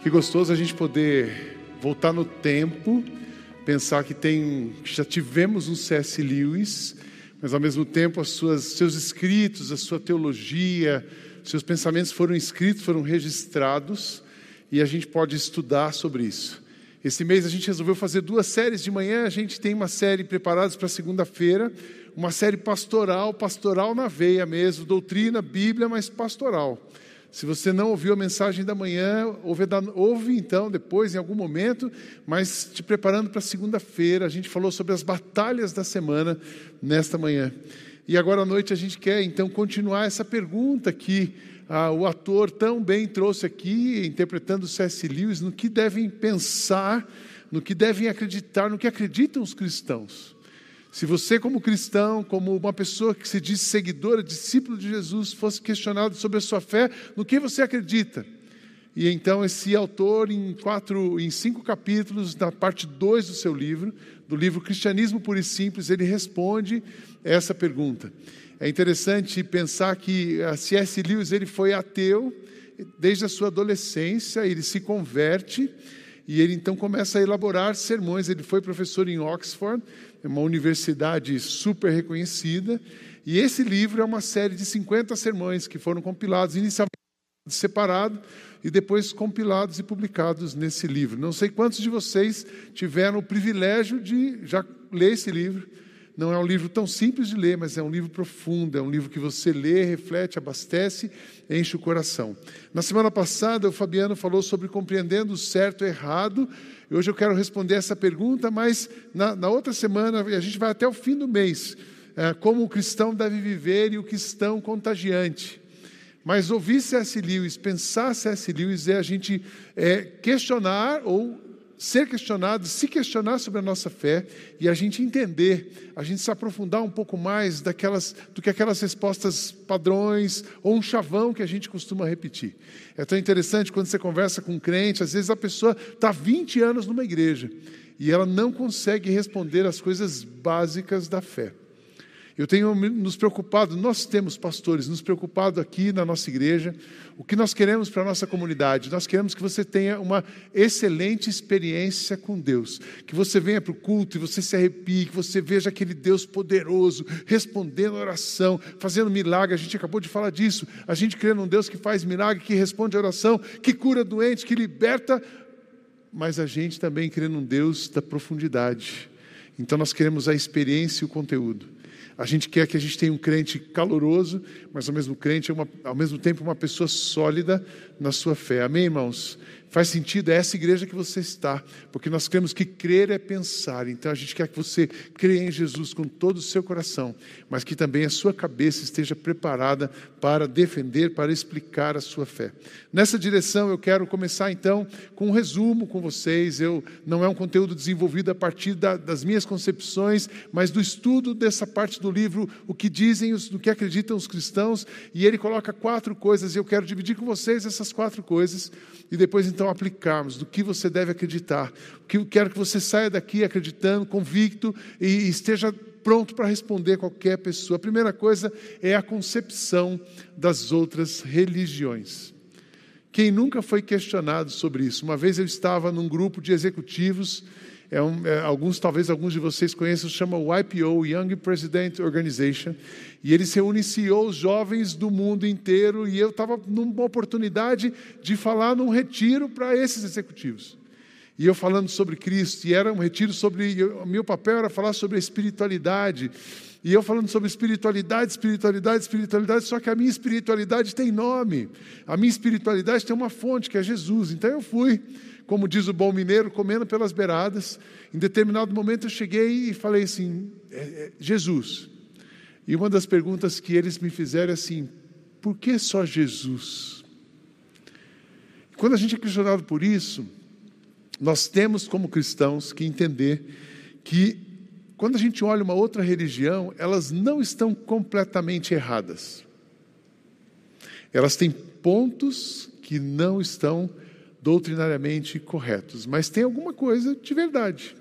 Que gostoso a gente poder voltar no tempo, pensar que tem, já tivemos um C.S. Lewis, mas ao mesmo tempo as suas, seus escritos, a sua teologia, seus pensamentos foram escritos, foram registrados e a gente pode estudar sobre isso. Esse mês a gente resolveu fazer duas séries de manhã, a gente tem uma série preparada para segunda-feira, uma série pastoral, pastoral na veia mesmo, doutrina, Bíblia, mas pastoral. Se você não ouviu a mensagem da manhã, ouve, ouve, então depois, em algum momento, mas te preparando para segunda-feira, a gente falou sobre as batalhas da semana nesta manhã. E agora à noite a gente quer então continuar essa pergunta que ah, o ator tão bem trouxe aqui, interpretando C.S. Lewis, no que devem pensar, no que devem acreditar, no que acreditam os cristãos. Se você, como cristão, como uma pessoa que se diz seguidora, discípulo de Jesus, fosse questionado sobre a sua fé, no que você acredita? E então esse autor, em quatro, em cinco capítulos, na parte 2 do seu livro, do livro Cristianismo Puro e Simples, ele responde essa pergunta. É interessante pensar que C.S. Lewis ele foi ateu desde a sua adolescência, ele se converte e ele então começa a elaborar sermões. Ele foi professor em Oxford, uma universidade super reconhecida. E esse livro é uma série de 50 sermões que foram compilados inicialmente separado e depois compilados e publicados nesse livro. Não sei quantos de vocês tiveram o privilégio de já ler esse livro. Não é um livro tão simples de ler, mas é um livro profundo, é um livro que você lê, reflete, abastece, enche o coração. Na semana passada, o Fabiano falou sobre compreendendo o certo e o errado. E hoje eu quero responder essa pergunta, mas na, na outra semana, a gente vai até o fim do mês, é, como o cristão deve viver e o cristão contagiante. Mas ouvir C.S. Lewis, pensar C.S. Lewis é a gente é, questionar ou ser questionado, se questionar sobre a nossa fé e a gente entender, a gente se aprofundar um pouco mais daquelas, do que aquelas respostas padrões ou um chavão que a gente costuma repetir. É tão interessante quando você conversa com um crente, às vezes a pessoa está 20 anos numa igreja e ela não consegue responder as coisas básicas da fé. Eu tenho nos preocupado, nós temos pastores, nos preocupado aqui na nossa igreja, o que nós queremos para a nossa comunidade. Nós queremos que você tenha uma excelente experiência com Deus, que você venha para o culto e você se arrepie, que você veja aquele Deus poderoso, respondendo a oração, fazendo milagre. A gente acabou de falar disso. A gente crê num Deus que faz milagre, que responde a oração, que cura doentes, que liberta, mas a gente também crê num Deus da profundidade. Então nós queremos a experiência e o conteúdo. A gente quer que a gente tenha um crente caloroso, mas ao mesmo, crente, uma, ao mesmo tempo uma pessoa sólida na sua fé. Amém, irmãos? Faz sentido, é essa igreja que você está, porque nós cremos que crer é pensar. Então a gente quer que você creia em Jesus com todo o seu coração, mas que também a sua cabeça esteja preparada para defender, para explicar a sua fé. Nessa direção eu quero começar então com um resumo com vocês. Eu não é um conteúdo desenvolvido a partir da, das minhas concepções, mas do estudo dessa parte do livro, o que dizem, os, do que acreditam os cristãos, e ele coloca quatro coisas e eu quero dividir com vocês essas quatro coisas e depois então aplicarmos do que você deve acreditar. Que eu quero que você saia daqui acreditando, convicto e esteja pronto para responder qualquer pessoa. A primeira coisa é a concepção das outras religiões. Quem nunca foi questionado sobre isso? Uma vez eu estava num grupo de executivos é um, é, alguns, talvez alguns de vocês conheçam, chama o YPO, Young President Organization, e eles reúnem CEOs jovens do mundo inteiro, e eu estava numa oportunidade de falar num retiro para esses executivos. E eu falando sobre Cristo, e era um retiro sobre. Meu papel era falar sobre a espiritualidade. E eu falando sobre espiritualidade, espiritualidade, espiritualidade, só que a minha espiritualidade tem nome. A minha espiritualidade tem uma fonte, que é Jesus. Então eu fui como diz o bom mineiro, comendo pelas beiradas. Em determinado momento eu cheguei e falei assim: é, é, Jesus. E uma das perguntas que eles me fizeram é assim: por que só Jesus? Quando a gente é questionado por isso, nós temos como cristãos que entender que quando a gente olha uma outra religião, elas não estão completamente erradas. Elas têm pontos que não estão errados doutrinariamente corretos, mas tem alguma coisa de verdade.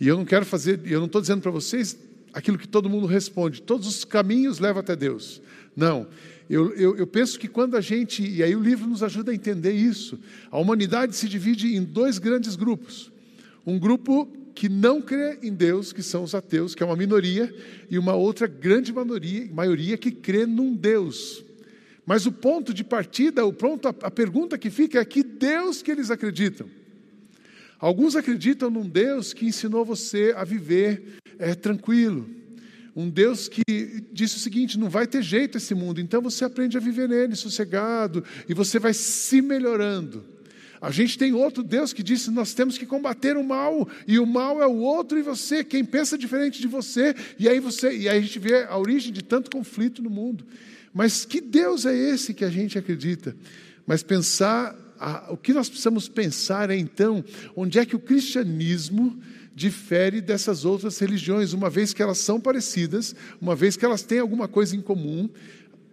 E eu não quero fazer, eu não estou dizendo para vocês aquilo que todo mundo responde, todos os caminhos levam até Deus. Não. Eu, eu, eu, penso que quando a gente, e aí o livro nos ajuda a entender isso, a humanidade se divide em dois grandes grupos. Um grupo que não crê em Deus, que são os ateus, que é uma minoria, e uma outra grande maioria, maioria que crê num Deus. Mas o ponto de partida, o ponto, a, a pergunta que fica é que Deus que eles acreditam. Alguns acreditam num Deus que ensinou você a viver é, tranquilo. Um Deus que disse o seguinte: não vai ter jeito esse mundo, então você aprende a viver nele, sossegado, e você vai se melhorando. A gente tem outro Deus que disse: nós temos que combater o mal, e o mal é o outro e você, quem pensa diferente de você, e aí você, e aí a gente vê a origem de tanto conflito no mundo. Mas que Deus é esse que a gente acredita? Mas pensar, o que nós precisamos pensar é então, onde é que o cristianismo difere dessas outras religiões, uma vez que elas são parecidas, uma vez que elas têm alguma coisa em comum.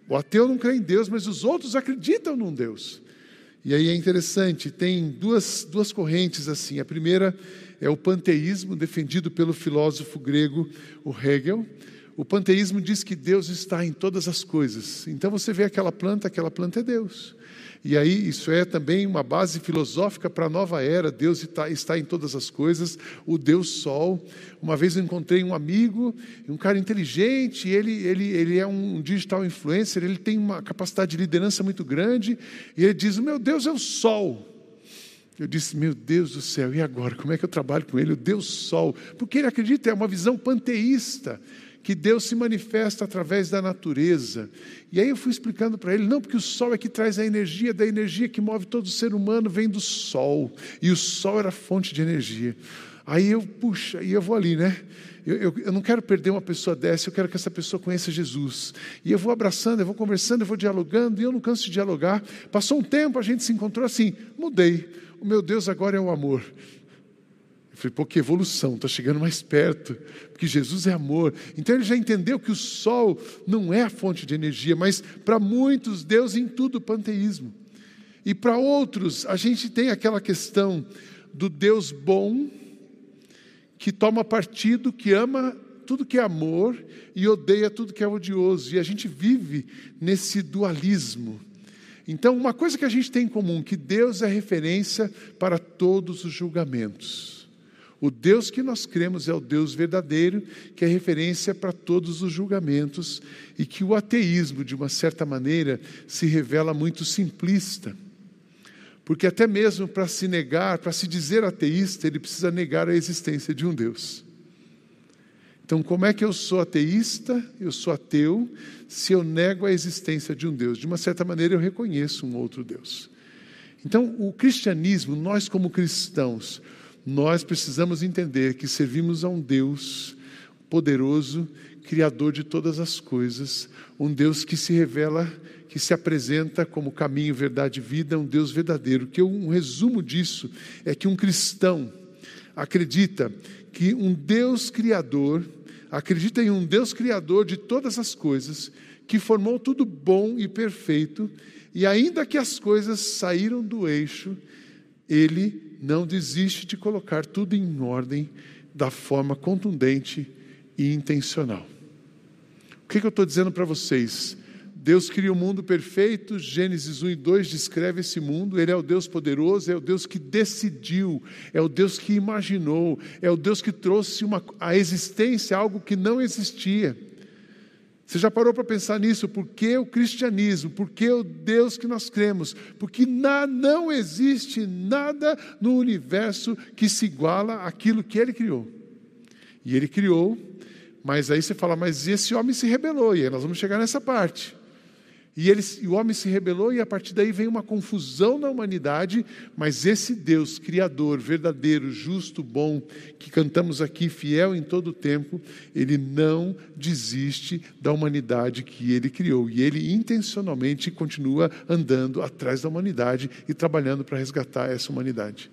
O ateu não crê em Deus, mas os outros acreditam num Deus. E aí é interessante, tem duas, duas correntes assim. A primeira é o panteísmo, defendido pelo filósofo grego o Hegel. O panteísmo diz que Deus está em todas as coisas. Então você vê aquela planta, aquela planta é Deus. E aí, isso é também uma base filosófica para a nova era. Deus está, está, em todas as coisas, o Deus Sol. Uma vez eu encontrei um amigo, um cara inteligente, ele, ele, ele é um digital influencer, ele tem uma capacidade de liderança muito grande, e ele diz: meu Deus é o Sol. Eu disse, meu Deus do céu, e agora? Como é que eu trabalho com ele? O Deus Sol. Porque ele acredita, é uma visão panteísta que Deus se manifesta através da natureza. E aí eu fui explicando para ele, não, porque o sol é que traz a energia, da energia que move todo ser humano vem do sol, e o sol era fonte de energia. Aí eu, puxa, e eu vou ali, né? Eu, eu, eu, não quero perder uma pessoa dessa, eu quero que essa pessoa conheça Jesus. E eu vou abraçando, eu vou conversando, eu vou dialogando, e eu não canso de dialogar. Passou um tempo, a gente se encontrou assim, mudei. O meu Deus agora é o amor. Falei, pô, que evolução, está chegando mais perto, porque Jesus é amor. Então ele já entendeu que o sol não é a fonte de energia, mas para muitos, Deus em tudo panteísmo. E para outros, a gente tem aquela questão do Deus bom, que toma partido, que ama tudo que é amor e odeia tudo que é odioso. E a gente vive nesse dualismo. Então, uma coisa que a gente tem em comum, que Deus é referência para todos os julgamentos. O Deus que nós cremos é o Deus verdadeiro, que é referência para todos os julgamentos, e que o ateísmo, de uma certa maneira, se revela muito simplista. Porque até mesmo para se negar, para se dizer ateísta, ele precisa negar a existência de um Deus. Então, como é que eu sou ateísta, eu sou ateu, se eu nego a existência de um Deus? De uma certa maneira, eu reconheço um outro Deus. Então, o cristianismo, nós como cristãos, nós precisamos entender que servimos a um Deus poderoso, Criador de todas as coisas, um Deus que se revela, que se apresenta como caminho, verdade e vida, um Deus verdadeiro. Que um resumo disso é que um cristão acredita que um Deus Criador, acredita em um Deus Criador de todas as coisas, que formou tudo bom e perfeito, e ainda que as coisas saíram do eixo, ele não desiste de colocar tudo em ordem da forma contundente e intencional. O que, que eu estou dizendo para vocês? Deus cria o um mundo perfeito, Gênesis 1 e 2 descreve esse mundo, Ele é o Deus poderoso, é o Deus que decidiu, é o Deus que imaginou, é o Deus que trouxe uma, a existência algo que não existia. Você já parou para pensar nisso? Por que o cristianismo? Por que o Deus que nós cremos? Porque na, não existe nada no universo que se iguala àquilo que ele criou. E ele criou, mas aí você fala, mas esse homem se rebelou, e aí nós vamos chegar nessa parte. E, ele, e o homem se rebelou, e a partir daí vem uma confusão na humanidade, mas esse Deus, Criador, verdadeiro, justo, bom, que cantamos aqui, fiel em todo o tempo, ele não desiste da humanidade que ele criou. E ele intencionalmente continua andando atrás da humanidade e trabalhando para resgatar essa humanidade.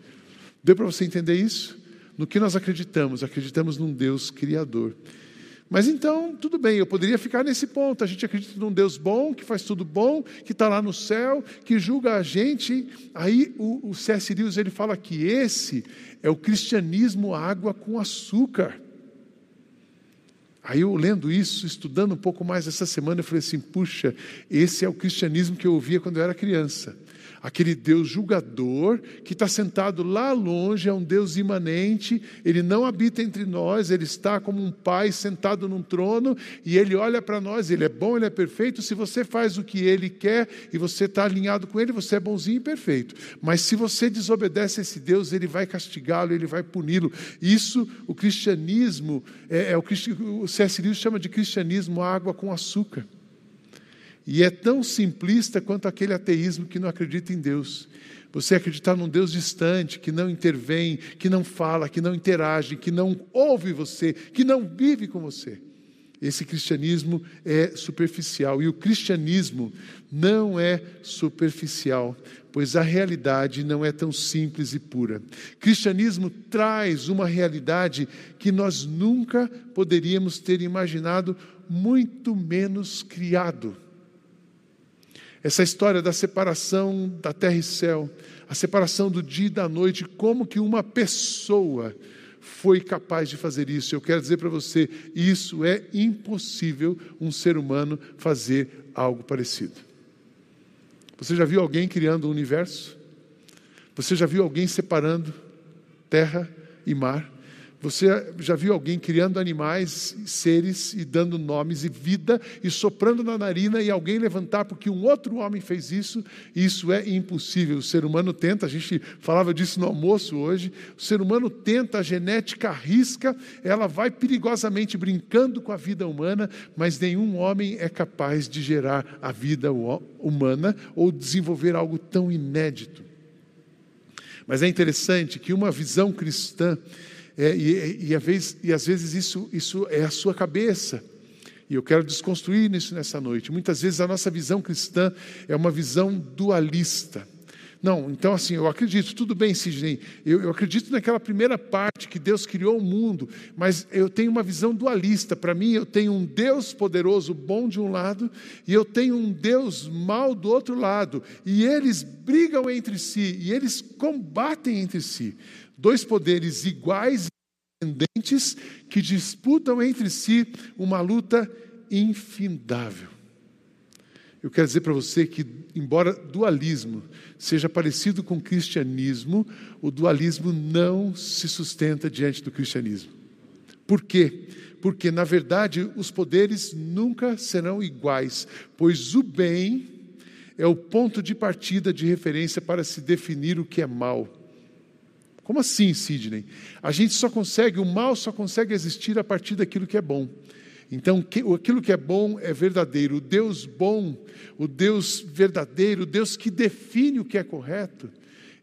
Deu para você entender isso? No que nós acreditamos? Acreditamos num Deus Criador. Mas então, tudo bem, eu poderia ficar nesse ponto. A gente acredita num Deus bom, que faz tudo bom, que está lá no céu, que julga a gente. Aí o, o C.S. Lewis ele fala que esse é o cristianismo água com açúcar. Aí eu lendo isso, estudando um pouco mais essa semana, eu falei assim: puxa, esse é o cristianismo que eu ouvia quando eu era criança aquele Deus julgador que está sentado lá longe, é um Deus imanente, ele não habita entre nós, ele está como um pai sentado num trono e ele olha para nós, ele é bom, ele é perfeito. Se você faz o que ele quer e você está alinhado com ele, você é bonzinho e perfeito. Mas se você desobedece a esse Deus, ele vai castigá-lo, ele vai puni-lo. Isso, o cristianismo, é, é o, o C.S. Lewis chama de cristianismo água com açúcar. E é tão simplista quanto aquele ateísmo que não acredita em Deus. Você acreditar num Deus distante, que não intervém, que não fala, que não interage, que não ouve você, que não vive com você. Esse cristianismo é superficial. E o cristianismo não é superficial, pois a realidade não é tão simples e pura. Cristianismo traz uma realidade que nós nunca poderíamos ter imaginado, muito menos criado. Essa história da separação da terra e céu, a separação do dia e da noite, como que uma pessoa foi capaz de fazer isso. Eu quero dizer para você, isso é impossível um ser humano fazer algo parecido. Você já viu alguém criando o um universo? Você já viu alguém separando terra e mar? Você já viu alguém criando animais, seres e dando nomes e vida e soprando na narina e alguém levantar porque um outro homem fez isso? Isso é impossível. O ser humano tenta, a gente falava disso no almoço hoje. O ser humano tenta, a genética arrisca, ela vai perigosamente brincando com a vida humana, mas nenhum homem é capaz de gerar a vida humana ou desenvolver algo tão inédito. Mas é interessante que uma visão cristã é, e, e, vez, e, às vezes isso, isso é a sua cabeça. E eu quero desconstruir isso nessa noite. Muitas vezes a nossa visão cristã é uma visão dualista. Não, então assim, eu acredito, tudo bem, Sidney, eu, eu, acredito naquela primeira parte que Deus criou o mundo, mas eu tenho uma visão dualista. Para mim, eu tenho um Deus poderoso, bom de um lado, e eu tenho um Deus mau do outro lado, e eles brigam entre si, e eles combatem entre si. Dois poderes iguais e independentes que disputam entre si uma luta infindável. Eu quero dizer para você que, embora dualismo seja parecido com cristianismo, o dualismo não se sustenta diante do cristianismo. Por quê? Porque, na verdade, os poderes nunca serão iguais, pois o bem é o ponto de partida de referência para se definir o que é mal. Como assim, Sidney? A gente só consegue, o mal só consegue existir a partir daquilo que é bom. Então, aquilo que é bom é verdadeiro. O Deus bom, o Deus verdadeiro, o Deus que define o que é correto,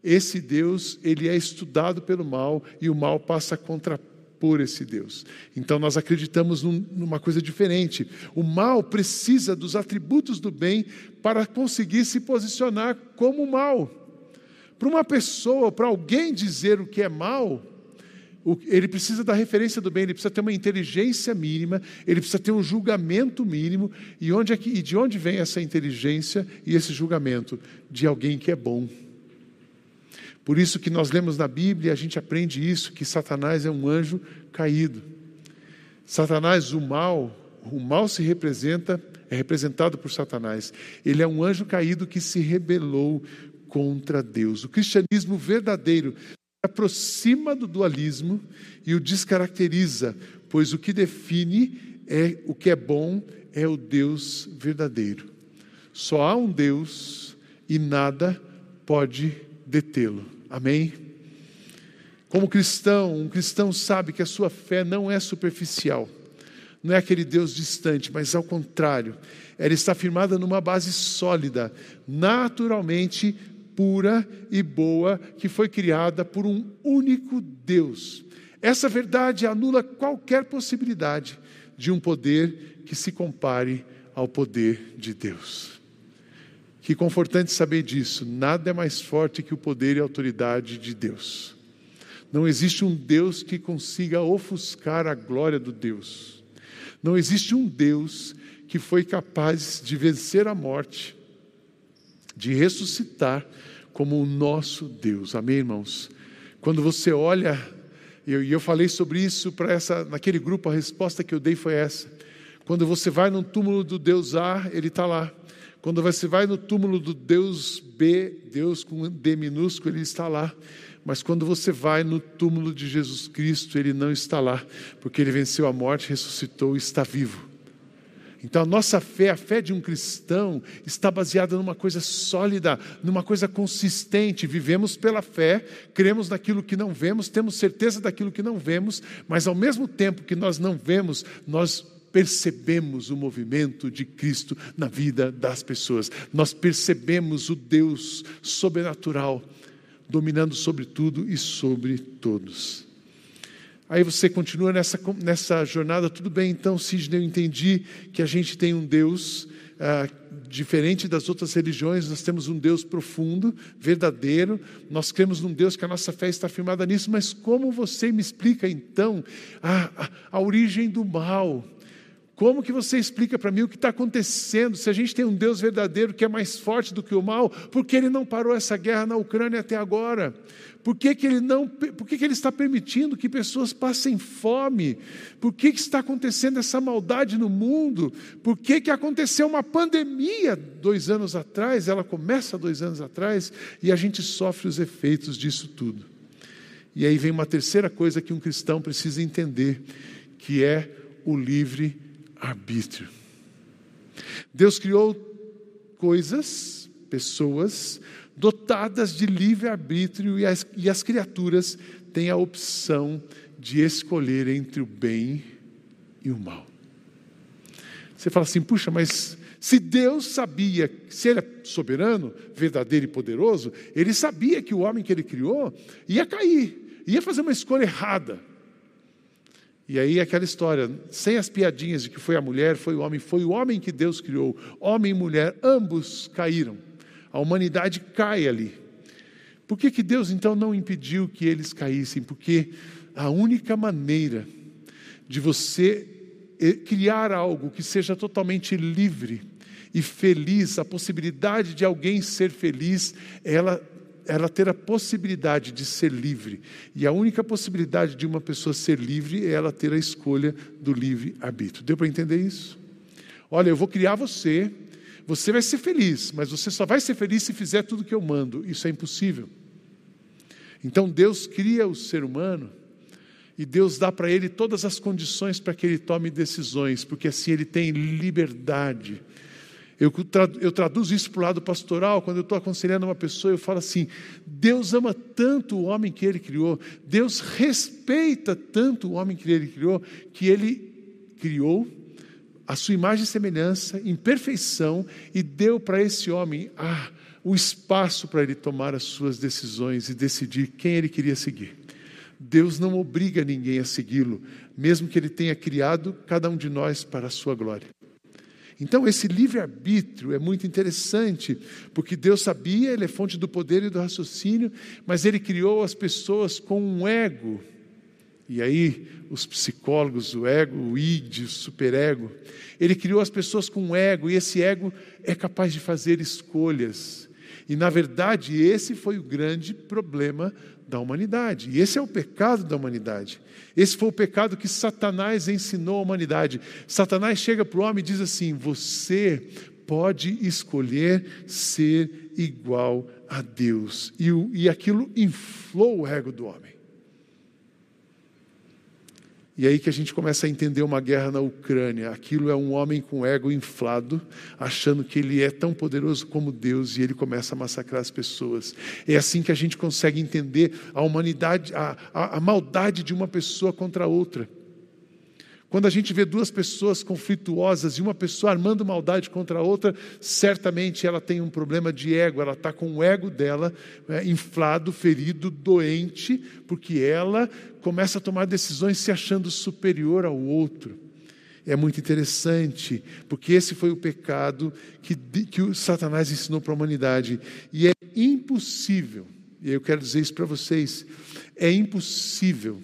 esse Deus, ele é estudado pelo mal e o mal passa a contrapor esse Deus. Então, nós acreditamos num, numa coisa diferente. O mal precisa dos atributos do bem para conseguir se posicionar como mal. Para uma pessoa, para alguém dizer o que é mal, ele precisa da referência do bem, ele precisa ter uma inteligência mínima, ele precisa ter um julgamento mínimo. E, onde é que, e de onde vem essa inteligência e esse julgamento? De alguém que é bom. Por isso que nós lemos na Bíblia, a gente aprende isso, que Satanás é um anjo caído. Satanás, o mal, o mal se representa, é representado por Satanás. Ele é um anjo caído que se rebelou contra Deus. O cristianismo verdadeiro aproxima do dualismo e o descaracteriza, pois o que define é o que é bom é o Deus verdadeiro. Só há um Deus e nada pode detê-lo. Amém? Como cristão, um cristão sabe que a sua fé não é superficial, não é aquele Deus distante, mas ao contrário, ela está firmada numa base sólida, naturalmente pura e boa que foi criada por um único Deus. Essa verdade anula qualquer possibilidade de um poder que se compare ao poder de Deus. Que confortante saber disso. Nada é mais forte que o poder e a autoridade de Deus. Não existe um Deus que consiga ofuscar a glória do Deus. Não existe um Deus que foi capaz de vencer a morte de ressuscitar como o nosso Deus. Amém, irmãos? Quando você olha E eu, eu falei sobre isso para essa, naquele grupo, a resposta que eu dei foi essa. Quando você vai no túmulo do Deus A, ele está lá. Quando você vai no túmulo do Deus B, Deus com D minúsculo, ele está lá. Mas quando você vai no túmulo de Jesus Cristo, ele não está lá, porque ele venceu a morte, ressuscitou e está vivo. Então a nossa fé, a fé de um cristão, está baseada numa coisa sólida, numa coisa consistente. Vivemos pela fé, cremos naquilo que não vemos, temos certeza daquilo que não vemos, mas ao mesmo tempo que nós não vemos, nós percebemos o movimento de Cristo na vida das pessoas. Nós percebemos o Deus sobrenatural dominando sobre tudo e sobre todos. Aí você continua nessa, nessa jornada, tudo bem, então, Sidney, eu entendi que a gente tem um Deus ah, diferente das outras religiões, nós temos um Deus profundo, verdadeiro, nós cremos num Deus que a nossa fé está firmada nisso, mas como você me explica então a, a, a origem do mal? Como que você explica para mim o que está acontecendo? Se a gente tem um Deus verdadeiro que é mais forte do que o mal, por que ele não parou essa guerra na Ucrânia até agora? Por que, que ele não, por que, que ele está permitindo que pessoas passem fome? Por que, que está acontecendo essa maldade no mundo? Por que, que aconteceu uma pandemia dois anos atrás? Ela começa dois anos atrás e a gente sofre os efeitos disso tudo. E aí vem uma terceira coisa que um cristão precisa entender, que é o livre arbítrio. Deus criou coisas, pessoas, dotadas de livre arbítrio e as, e as criaturas têm a opção de escolher entre o bem e o mal. Você fala assim, puxa, mas se Deus sabia, se Ele é soberano, verdadeiro e poderoso, Ele sabia que o homem que Ele criou ia cair, ia fazer uma escolha errada. E aí aquela história, sem as piadinhas de que foi a mulher, foi o homem, foi o homem que Deus criou. Homem e mulher, ambos caíram. A humanidade cai ali. Por que, que Deus então não impediu que eles caíssem? Porque a única maneira de você eh, criar algo que seja totalmente livre e feliz, a possibilidade de alguém ser feliz, ela ela ter a possibilidade de ser livre. E a única possibilidade de uma pessoa ser livre é ela ter a escolha do livre arbítrio. Deu para entender isso? Olha, eu vou criar você, você vai ser feliz, mas você só vai ser feliz se fizer tudo que eu mando. Isso é impossível. Então Deus cria o ser humano e Deus dá para ele todas as condições para que ele tome decisões, porque assim ele tem liberdade eu, eu traduzo isso para o lado pastoral, quando eu estou aconselhando uma pessoa, eu falo assim: Deus ama tanto o homem que ele criou, Deus respeita tanto o homem que ele criou, que ele criou a sua imagem e semelhança, em perfeição, e deu para esse homem ah, o espaço para ele tomar as suas decisões e decidir quem ele queria seguir. Deus não obriga ninguém a segui-lo, mesmo que ele tenha criado cada um de nós para a sua glória. Então, esse livre-arbítrio é muito interessante, porque Deus sabia, ele é fonte do poder e do raciocínio, mas ele criou as pessoas com um ego. E aí, os psicólogos, o ego, o id, o superego, ele criou as pessoas com um ego, e esse ego é capaz de fazer escolhas. E, na verdade, esse foi o grande problema da humanidade. E esse é o pecado da humanidade. Esse foi o pecado que Satanás ensinou à humanidade. Satanás chega para o homem e diz assim: Você pode escolher ser igual a Deus. E, e aquilo inflou o ego do homem. E aí que a gente começa a entender uma guerra na Ucrânia. Aquilo é um homem com ego inflado, achando que ele é tão poderoso como Deus, e ele começa a massacrar as pessoas. É assim que a gente consegue entender a humanidade, a, a, a maldade de uma pessoa contra a outra. Quando a gente vê duas pessoas conflituosas e uma pessoa armando maldade contra a outra, certamente ela tem um problema de ego, ela está com o ego dela é, inflado, ferido, doente, porque ela começa a tomar decisões se achando superior ao outro. É muito interessante, porque esse foi o pecado que, que o Satanás ensinou para a humanidade. E é impossível, e eu quero dizer isso para vocês: é impossível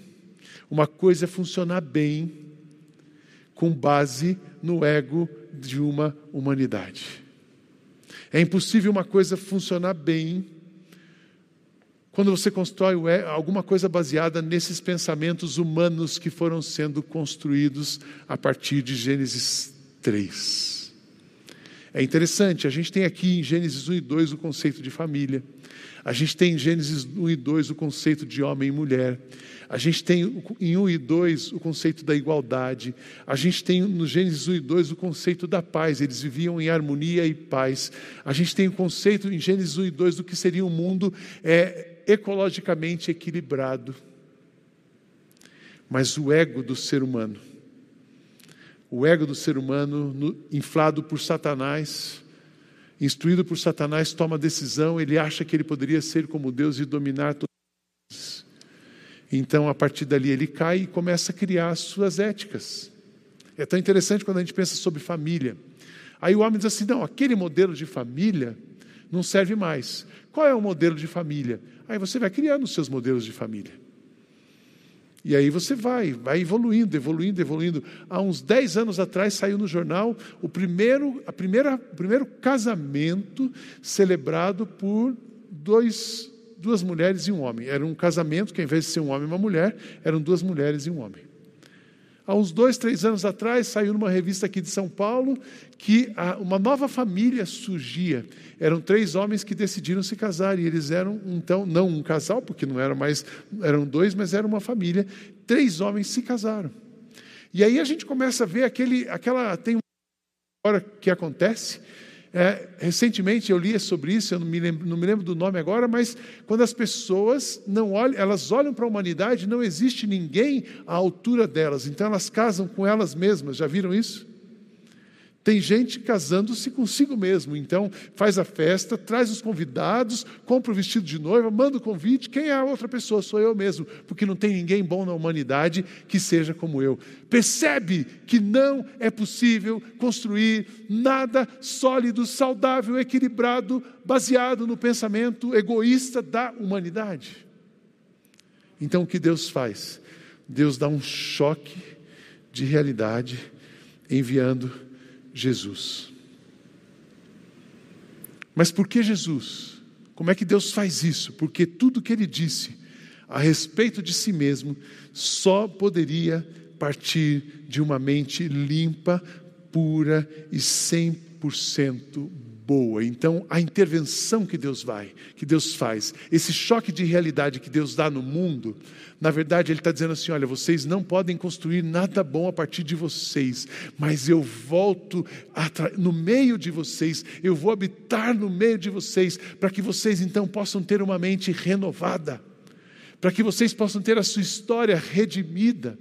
uma coisa funcionar bem com base no ego de uma humanidade. É impossível uma coisa funcionar bem quando você constrói alguma coisa baseada nesses pensamentos humanos que foram sendo construídos a partir de Gênesis 3. É interessante, a gente tem aqui em Gênesis 1 e 2 o conceito de família. A gente tem em Gênesis 1 e 2 o conceito de homem e mulher. A gente tem em 1 e 2 o conceito da igualdade. A gente tem no Gênesis 1 e 2 o conceito da paz. Eles viviam em harmonia e paz. A gente tem o conceito em Gênesis 1 e 2 do que seria um mundo é, ecologicamente equilibrado. Mas o ego do ser humano, o ego do ser humano, no, inflado por Satanás, instruído por Satanás, toma decisão, ele acha que ele poderia ser como Deus e dominar coisas. Então, a partir dali, ele cai e começa a criar as suas éticas. É tão interessante quando a gente pensa sobre família. Aí o homem diz assim: não, aquele modelo de família não serve mais. Qual é o modelo de família? Aí você vai criando os seus modelos de família. E aí você vai, vai evoluindo, evoluindo, evoluindo. Há uns 10 anos atrás saiu no jornal o primeiro, a primeira, o primeiro casamento celebrado por dois, duas mulheres e um homem. Era um casamento que, ao invés de ser um homem e uma mulher, eram duas mulheres e um homem. Há uns dois, três anos atrás, saiu numa revista aqui de São Paulo que uma nova família surgia. Eram três homens que decidiram se casar e eles eram, então, não um casal, porque não eram mais, eram dois, mas era uma família. Três homens se casaram. E aí a gente começa a ver aquele, aquela. Tem uma hora que acontece é, recentemente eu li sobre isso, eu não me, lembro, não me lembro do nome agora, mas quando as pessoas não olham, elas olham para a humanidade, não existe ninguém à altura delas, então elas casam com elas mesmas. Já viram isso? Tem gente casando-se consigo mesmo, então faz a festa, traz os convidados, compra o vestido de noiva, manda o convite. Quem é a outra pessoa? Sou eu mesmo, porque não tem ninguém bom na humanidade que seja como eu. Percebe que não é possível construir nada sólido, saudável, equilibrado, baseado no pensamento egoísta da humanidade. Então o que Deus faz? Deus dá um choque de realidade enviando Jesus. Mas por que Jesus? Como é que Deus faz isso? Porque tudo que ele disse a respeito de si mesmo só poderia partir de uma mente limpa, pura e 100% boa. Então, a intervenção que Deus vai, que Deus faz, esse choque de realidade que Deus dá no mundo, na verdade, Ele está dizendo assim: olha, vocês não podem construir nada bom a partir de vocês, mas eu volto no meio de vocês, eu vou habitar no meio de vocês, para que vocês então possam ter uma mente renovada, para que vocês possam ter a sua história redimida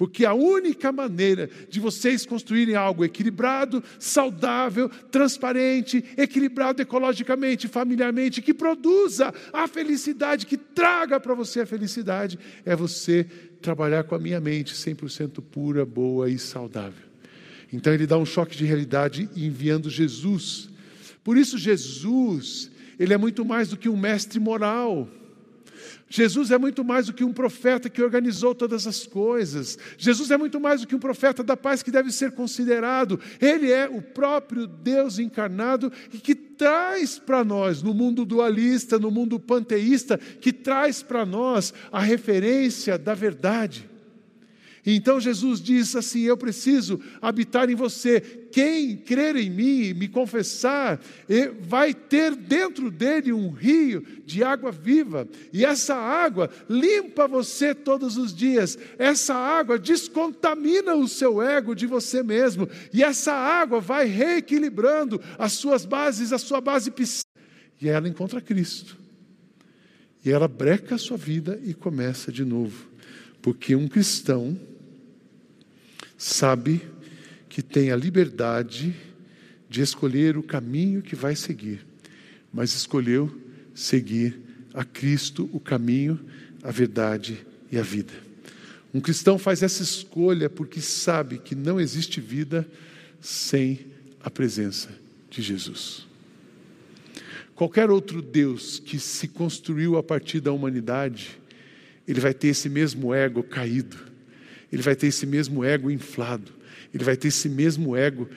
porque a única maneira de vocês construírem algo equilibrado, saudável, transparente, equilibrado ecologicamente, familiarmente, que produza a felicidade, que traga para você a felicidade, é você trabalhar com a minha mente 100% pura, boa e saudável. Então ele dá um choque de realidade enviando Jesus. Por isso Jesus, ele é muito mais do que um mestre moral. Jesus é muito mais do que um profeta que organizou todas as coisas. Jesus é muito mais do que um profeta da paz que deve ser considerado. Ele é o próprio Deus encarnado e que traz para nós, no mundo dualista, no mundo panteísta, que traz para nós a referência da verdade. Então Jesus diz assim: Eu preciso habitar em você. Quem crer em mim, me confessar, vai ter dentro dele um rio de água viva. E essa água limpa você todos os dias. Essa água descontamina o seu ego de você mesmo. E essa água vai reequilibrando as suas bases, a sua base psíquica. E ela encontra Cristo. E ela breca a sua vida e começa de novo. Porque um cristão sabe que tem a liberdade de escolher o caminho que vai seguir, mas escolheu seguir a Cristo, o caminho, a verdade e a vida. Um cristão faz essa escolha porque sabe que não existe vida sem a presença de Jesus. Qualquer outro Deus que se construiu a partir da humanidade, ele vai ter esse mesmo ego caído ele vai ter esse mesmo ego inflado, ele vai ter esse mesmo ego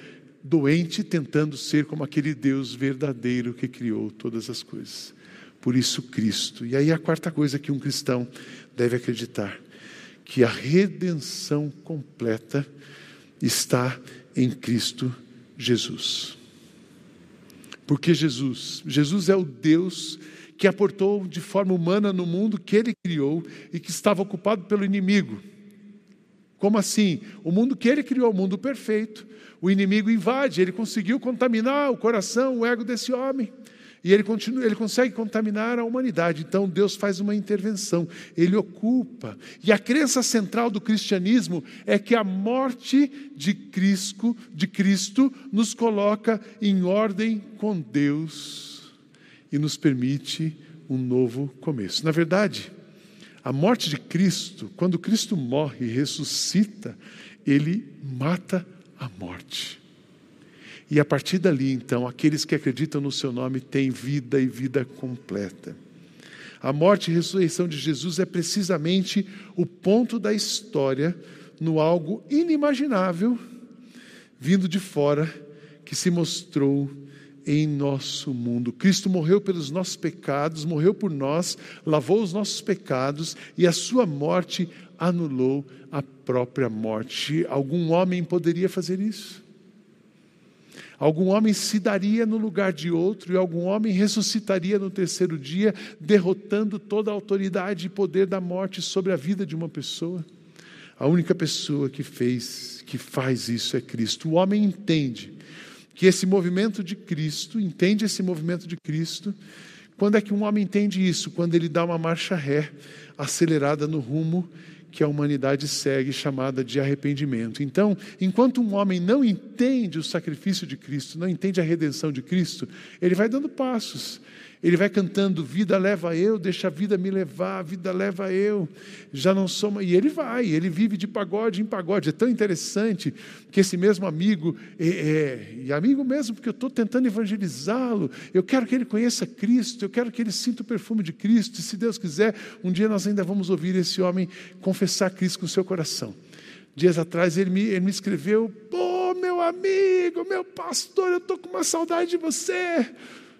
doente, tentando ser como aquele Deus verdadeiro que criou todas as coisas. por isso Cristo. E aí a quarta coisa que um cristão deve acreditar, que a redenção completa está em Cristo Jesus. Porque Jesus, Jesus é o Deus que aportou de forma humana no mundo que ele criou e que estava ocupado pelo inimigo. Como assim? O mundo que ele criou, o mundo perfeito, o inimigo invade, ele conseguiu contaminar o coração, o ego desse homem. E ele, continua, ele consegue contaminar a humanidade. Então Deus faz uma intervenção, ele ocupa. E a crença central do cristianismo é que a morte de Cristo, de Cristo nos coloca em ordem com Deus e nos permite um novo começo. Na verdade, a morte de Cristo, quando Cristo morre e ressuscita, ele mata a morte. E a partir dali, então, aqueles que acreditam no seu nome têm vida e vida completa. A morte e ressurreição de Jesus é precisamente o ponto da história no algo inimaginável vindo de fora que se mostrou em nosso mundo. Cristo morreu pelos nossos pecados, morreu por nós, lavou os nossos pecados e a sua morte anulou a própria morte. Algum homem poderia fazer isso? Algum homem se daria no lugar de outro e algum homem ressuscitaria no terceiro dia, derrotando toda a autoridade e poder da morte sobre a vida de uma pessoa? A única pessoa que fez, que faz isso é Cristo. O homem entende que esse movimento de Cristo, entende esse movimento de Cristo. Quando é que um homem entende isso? Quando ele dá uma marcha ré, acelerada no rumo que a humanidade segue, chamada de arrependimento. Então, enquanto um homem não entende o sacrifício de Cristo, não entende a redenção de Cristo, ele vai dando passos, ele vai cantando: Vida leva eu, deixa a vida me levar, a vida leva eu. Já não sou. E ele vai, ele vive de pagode em pagode. É tão interessante que esse mesmo amigo, é, é, e amigo mesmo, porque eu estou tentando evangelizá-lo, eu quero que ele conheça Cristo, eu quero que ele sinta o perfume de Cristo. E se Deus quiser, um dia nós ainda vamos ouvir esse homem confessar Cristo com o seu coração. Dias atrás ele me, ele me escreveu: Pô, meu amigo, meu pastor, eu estou com uma saudade de você.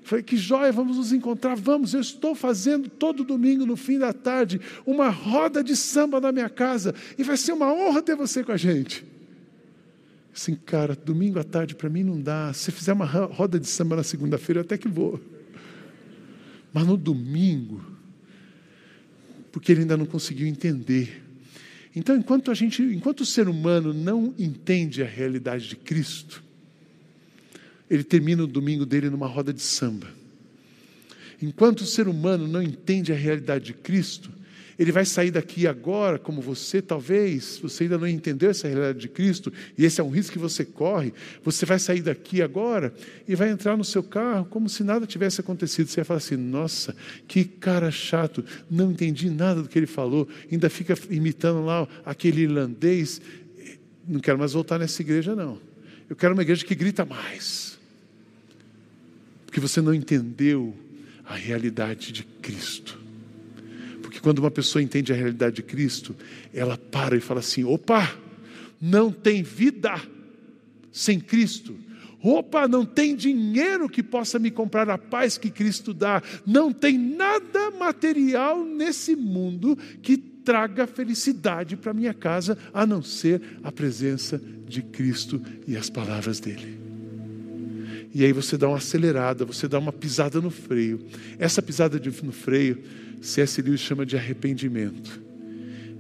Falei, que joia, vamos nos encontrar, vamos. Eu estou fazendo todo domingo, no fim da tarde, uma roda de samba na minha casa, e vai ser uma honra ter você com a gente. Assim, cara, domingo à tarde para mim não dá. Se fizer uma roda de samba na segunda-feira, até que vou. Mas no domingo, porque ele ainda não conseguiu entender. Então, enquanto a gente, enquanto o ser humano não entende a realidade de Cristo, ele termina o domingo dele numa roda de samba. Enquanto o ser humano não entende a realidade de Cristo, ele vai sair daqui agora, como você, talvez, você ainda não entendeu essa realidade de Cristo, e esse é um risco que você corre. Você vai sair daqui agora e vai entrar no seu carro como se nada tivesse acontecido. Você vai falar assim: nossa, que cara chato, não entendi nada do que ele falou, ainda fica imitando lá aquele irlandês. Não quero mais voltar nessa igreja, não. Eu quero uma igreja que grita mais porque você não entendeu a realidade de Cristo. Porque quando uma pessoa entende a realidade de Cristo, ela para e fala assim: opa, não tem vida sem Cristo. Opa, não tem dinheiro que possa me comprar a paz que Cristo dá. Não tem nada material nesse mundo que traga felicidade para minha casa, a não ser a presença de Cristo e as palavras dele. E aí você dá uma acelerada, você dá uma pisada no freio. Essa pisada no freio, C.S. Lewis chama de arrependimento.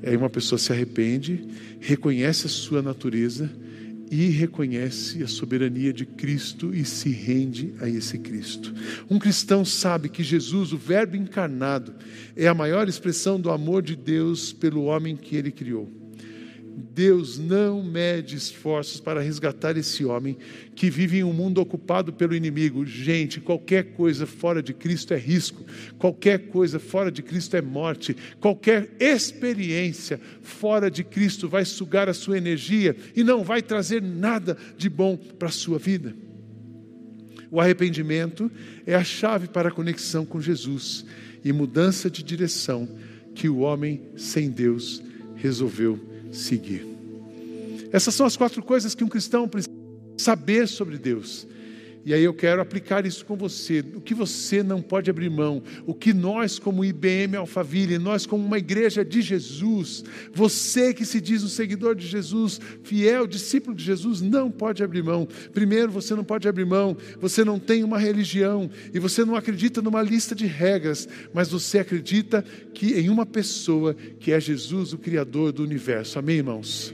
Aí uma pessoa se arrepende, reconhece a sua natureza e reconhece a soberania de Cristo e se rende a esse Cristo. Um cristão sabe que Jesus, o Verbo encarnado, é a maior expressão do amor de Deus pelo homem que ele criou. Deus não mede esforços para resgatar esse homem que vive em um mundo ocupado pelo inimigo. Gente, qualquer coisa fora de Cristo é risco, qualquer coisa fora de Cristo é morte, qualquer experiência fora de Cristo vai sugar a sua energia e não vai trazer nada de bom para a sua vida. O arrependimento é a chave para a conexão com Jesus e mudança de direção que o homem sem Deus resolveu seguir. Essas são as quatro coisas que um cristão precisa saber sobre Deus. E aí eu quero aplicar isso com você. O que você não pode abrir mão, o que nós, como IBM Alphaville, nós, como uma igreja de Jesus, você que se diz um seguidor de Jesus, fiel, discípulo de Jesus, não pode abrir mão. Primeiro, você não pode abrir mão, você não tem uma religião e você não acredita numa lista de regras, mas você acredita que em uma pessoa que é Jesus, o Criador do universo. Amém, irmãos?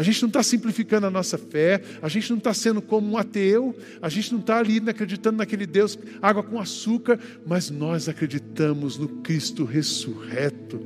A gente não está simplificando a nossa fé, a gente não está sendo como um ateu, a gente não está ali acreditando naquele Deus, água com açúcar, mas nós acreditamos no Cristo ressurreto.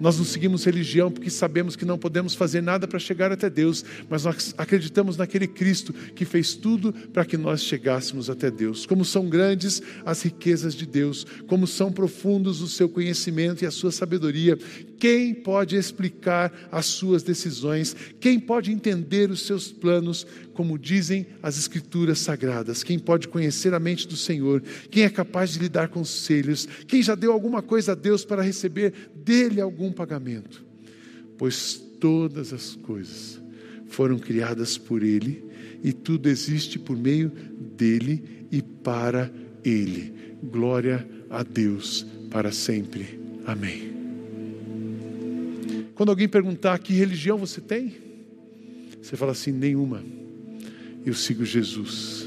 Nós não seguimos religião porque sabemos que não podemos fazer nada para chegar até Deus, mas nós acreditamos naquele Cristo que fez tudo para que nós chegássemos até Deus. Como são grandes as riquezas de Deus, como são profundos o seu conhecimento e a sua sabedoria. Quem pode explicar as suas decisões? Quem pode entender os seus planos, como dizem as Escrituras sagradas? Quem pode conhecer a mente do Senhor? Quem é capaz de lhe dar conselhos? Quem já deu alguma coisa a Deus para receber dele algum pagamento? Pois todas as coisas foram criadas por Ele e tudo existe por meio dele e para Ele. Glória a Deus para sempre. Amém. Quando alguém perguntar que religião você tem, você fala assim: nenhuma. Eu sigo Jesus,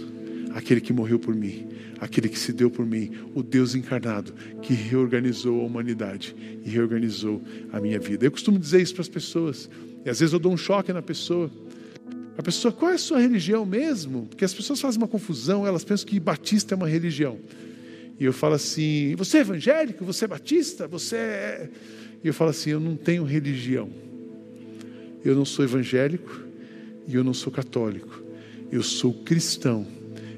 aquele que morreu por mim, aquele que se deu por mim, o Deus encarnado, que reorganizou a humanidade e reorganizou a minha vida. Eu costumo dizer isso para as pessoas, e às vezes eu dou um choque na pessoa. A pessoa, qual é a sua religião mesmo? Porque as pessoas fazem uma confusão, elas pensam que batista é uma religião. E eu falo assim: você é evangélico? Você é batista? Você é. E eu falo assim: eu não tenho religião. Eu não sou evangélico e eu não sou católico. Eu sou cristão.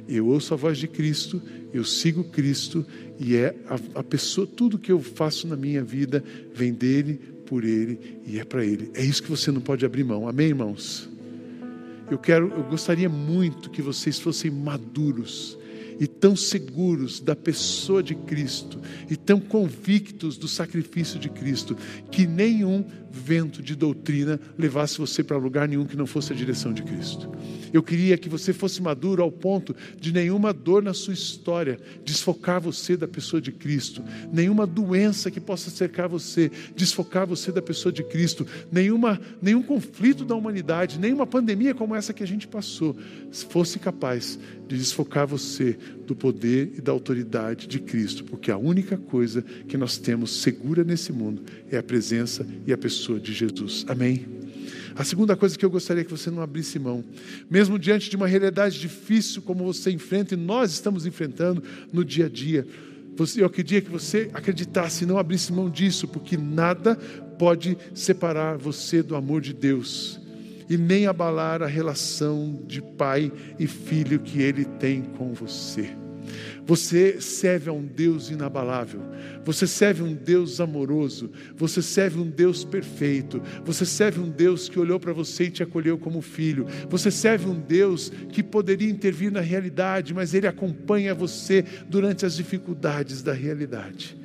Eu ouço a voz de Cristo, eu sigo Cristo e é a, a pessoa, tudo que eu faço na minha vida vem dele, por ele e é para ele. É isso que você não pode abrir mão. Amém, irmãos? Eu quero, eu gostaria muito que vocês fossem maduros e tão seguros da pessoa de Cristo e tão convictos do sacrifício de Cristo que nenhum vento de doutrina levasse você para lugar nenhum que não fosse a direção de Cristo. Eu queria que você fosse maduro ao ponto de nenhuma dor na sua história desfocar você da pessoa de Cristo, nenhuma doença que possa cercar você desfocar você da pessoa de Cristo, nenhuma, nenhum conflito da humanidade, nenhuma pandemia como essa que a gente passou, fosse capaz de desfocar você do poder e da autoridade de Cristo, porque a única coisa que nós temos segura nesse mundo é a presença e a pessoa de Jesus. Amém? A segunda coisa que eu gostaria que você não abrisse mão, mesmo diante de uma realidade difícil como você enfrenta e nós estamos enfrentando no dia a dia, eu queria que você acreditasse, não abrisse mão disso, porque nada pode separar você do amor de Deus e nem abalar a relação de pai e filho que ele tem com você. Você serve a um Deus inabalável, você serve um Deus amoroso, você serve um Deus perfeito, você serve um Deus que olhou para você e te acolheu como filho, você serve um Deus que poderia intervir na realidade, mas Ele acompanha você durante as dificuldades da realidade.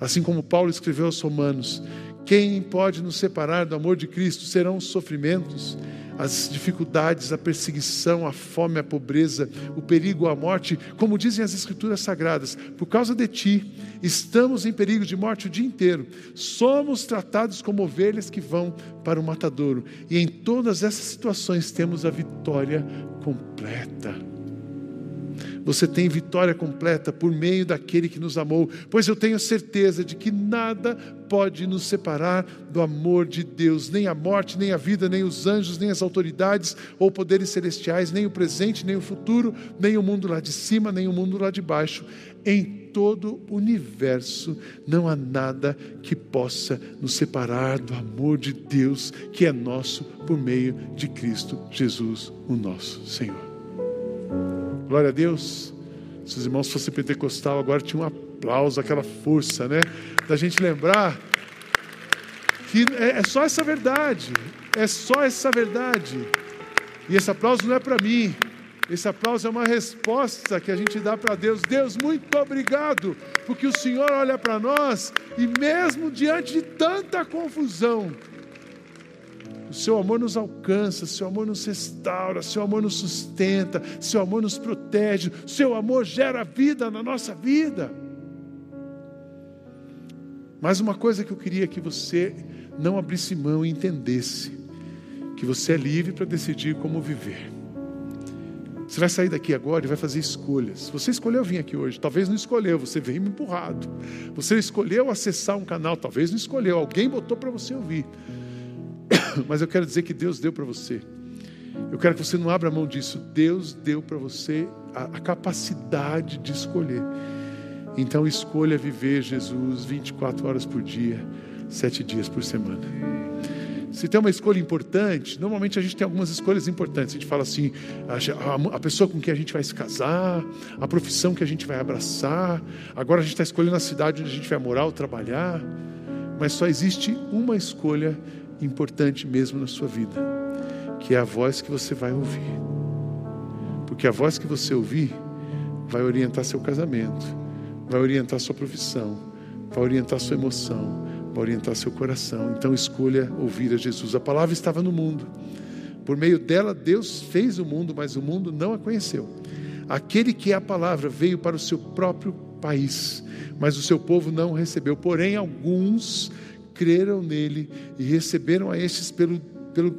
Assim como Paulo escreveu aos Romanos: quem pode nos separar do amor de Cristo serão os sofrimentos as dificuldades, a perseguição, a fome, a pobreza, o perigo, a morte, como dizem as Escrituras Sagradas, por causa de ti, estamos em perigo de morte o dia inteiro. Somos tratados como ovelhas que vão para o matadouro, e em todas essas situações temos a vitória completa. Você tem vitória completa por meio daquele que nos amou, pois eu tenho certeza de que nada pode nos separar do amor de Deus, nem a morte, nem a vida, nem os anjos, nem as autoridades ou poderes celestiais, nem o presente, nem o futuro, nem o mundo lá de cima, nem o mundo lá de baixo. Em todo o universo não há nada que possa nos separar do amor de Deus que é nosso por meio de Cristo Jesus, o nosso Senhor. Glória a Deus. Se os irmãos fossem pentecostal, agora tinha um aplauso, aquela força, né? Da gente lembrar que é, é só essa verdade, é só essa verdade. E esse aplauso não é para mim, esse aplauso é uma resposta que a gente dá para Deus. Deus, muito obrigado, porque o Senhor olha para nós e, mesmo diante de tanta confusão, o seu amor nos alcança, seu amor nos restaura, seu amor nos sustenta, seu amor nos protege, seu amor gera vida na nossa vida. Mas uma coisa que eu queria que você não abrisse mão e entendesse: que você é livre para decidir como viver. Você vai sair daqui agora e vai fazer escolhas. Você escolheu vir aqui hoje, talvez não escolheu, você veio empurrado. Você escolheu acessar um canal, talvez não escolheu, alguém botou para você ouvir. Mas eu quero dizer que Deus deu para você. Eu quero que você não abra mão disso. Deus deu para você a, a, capacidade de escolher. Então escolha viver Jesus 24 horas por dia, sete dias por semana. Se tem uma escolha importante, normalmente a gente tem algumas escolhas importantes. A gente fala assim: a, a pessoa com quem a gente vai se casar, a profissão que a gente vai abraçar. Agora a gente está escolhendo a cidade onde a gente vai morar ou trabalhar. Mas só existe uma escolha importante mesmo na sua vida, que é a voz que você vai ouvir. Porque a voz que você ouvir vai orientar seu casamento, vai orientar sua profissão, vai orientar sua emoção, para orientar seu coração. Então escolha ouvir a Jesus. A palavra estava no mundo. Por meio dela, Deus fez o mundo, mas o mundo não a conheceu. Aquele que é a palavra veio para o seu próprio país, mas o seu povo não o recebeu. Porém, alguns creram nele e receberam a estes pelo, pelo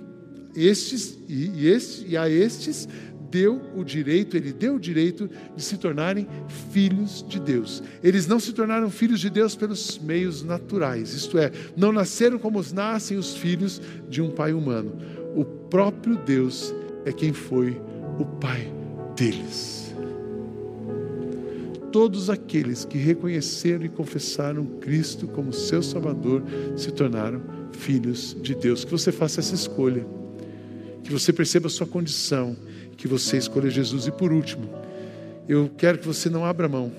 estes e, e, este, e a estes deu o direito, ele deu o direito de se tornarem filhos de Deus. Eles não se tornaram filhos de Deus pelos meios naturais, isto é, não nasceram como nascem os filhos de um pai humano. O próprio Deus é quem foi o pai deles. Todos aqueles que reconheceram e confessaram Cristo como seu Salvador se tornaram filhos de Deus. Que você faça essa escolha, que você perceba a sua condição que você escolha Jesus. E por último, eu quero que você não abra mão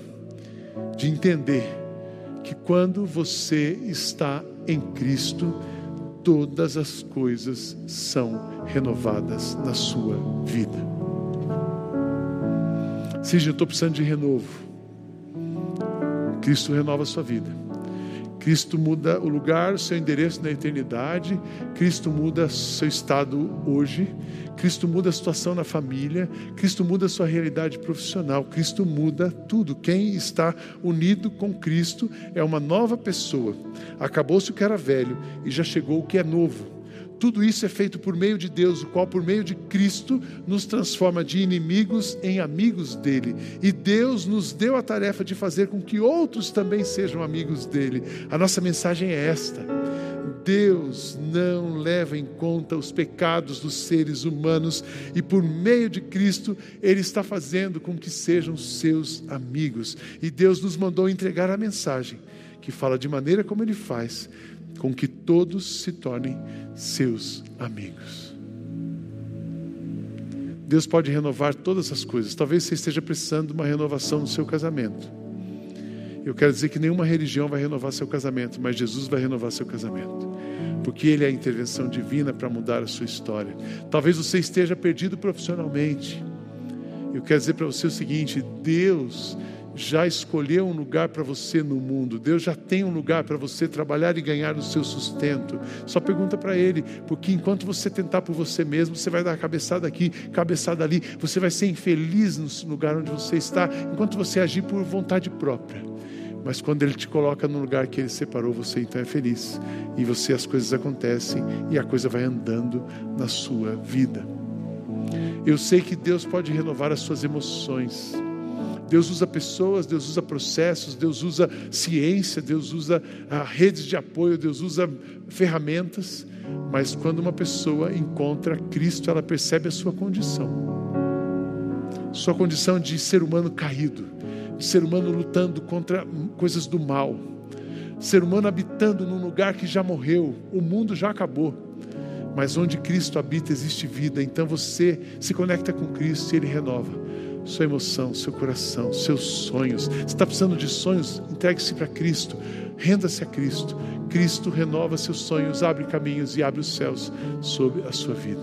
de entender que quando você está em Cristo, todas as coisas são renovadas na sua vida. Seja, eu estou precisando de renovo. Cristo renova a sua vida. Cristo muda o lugar, seu endereço na eternidade. Cristo muda seu estado hoje. Cristo muda a situação na família. Cristo muda a sua realidade profissional. Cristo muda tudo. Quem está unido com Cristo é uma nova pessoa. Acabou-se o que era velho e já chegou o que é novo. Tudo isso é feito por meio de Deus, o qual, por meio de Cristo, nos transforma de inimigos em amigos dele. E Deus nos deu a tarefa de fazer com que outros também sejam amigos dele. A nossa mensagem é esta. Deus não leva em conta os pecados dos seres humanos e, por meio de Cristo, Ele está fazendo com que sejam seus amigos. E Deus nos mandou entregar a mensagem que fala de maneira como Ele faz, com que todos se tornem seus amigos. Deus pode renovar todas as coisas. Talvez você esteja precisando de uma renovação no seu casamento. Eu quero dizer que nenhuma religião vai renovar seu casamento, mas Jesus vai renovar seu casamento. Porque Ele é a intervenção divina para mudar a sua história. Talvez você esteja perdido profissionalmente. Eu quero dizer para você o seguinte: Deus já escolheu um lugar para você no mundo. Deus já tem um lugar para você trabalhar e ganhar o seu sustento. Só pergunta para Ele, porque enquanto você tentar por você mesmo, você vai dar cabeçada aqui, cabeçada ali, você vai ser infeliz no lugar onde você está, enquanto você agir por vontade própria. Mas quando Ele te coloca no lugar que Ele separou, você então é feliz. E você, as coisas acontecem e a coisa vai andando na sua vida. Eu sei que Deus pode renovar as suas emoções. Deus usa pessoas, Deus usa processos, Deus usa ciência, Deus usa ah, redes de apoio, Deus usa ferramentas. Mas quando uma pessoa encontra Cristo, ela percebe a sua condição, sua condição de ser humano caído, ser humano lutando contra coisas do mal, ser humano habitando num lugar que já morreu, o mundo já acabou. Mas onde Cristo habita existe vida, então você se conecta com Cristo e Ele renova sua emoção, seu coração, seus sonhos. Você está precisando de sonhos? Entregue-se para Cristo. Renda-se a Cristo. Cristo renova seus sonhos, abre caminhos e abre os céus sobre a sua vida.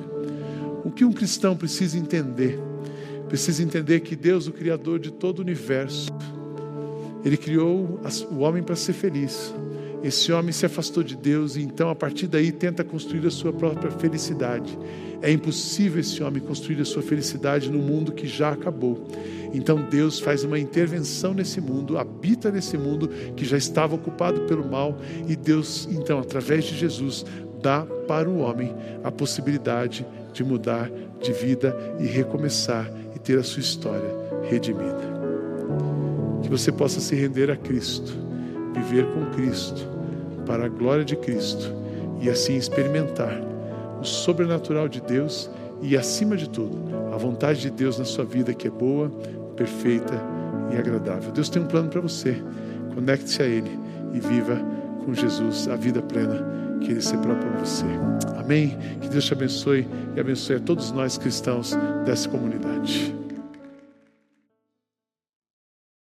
O que um cristão precisa entender? Precisa entender que Deus, o Criador de todo o universo, Ele criou o homem para ser feliz. Esse homem se afastou de Deus e então, a partir daí, tenta construir a sua própria felicidade. É impossível esse homem construir a sua felicidade no mundo que já acabou. Então Deus faz uma intervenção nesse mundo, habita nesse mundo que já estava ocupado pelo mal, e Deus, então, através de Jesus, dá para o homem a possibilidade de mudar de vida e recomeçar e ter a sua história redimida. Que você possa se render a Cristo, viver com Cristo, para a glória de Cristo e assim experimentar o sobrenatural de Deus e, acima de tudo, a vontade de Deus na sua vida que é boa, perfeita e agradável. Deus tem um plano para você. Conecte-se a Ele e viva com Jesus a vida plena que Ele separou para você. Amém? Que Deus te abençoe e abençoe a todos nós cristãos dessa comunidade.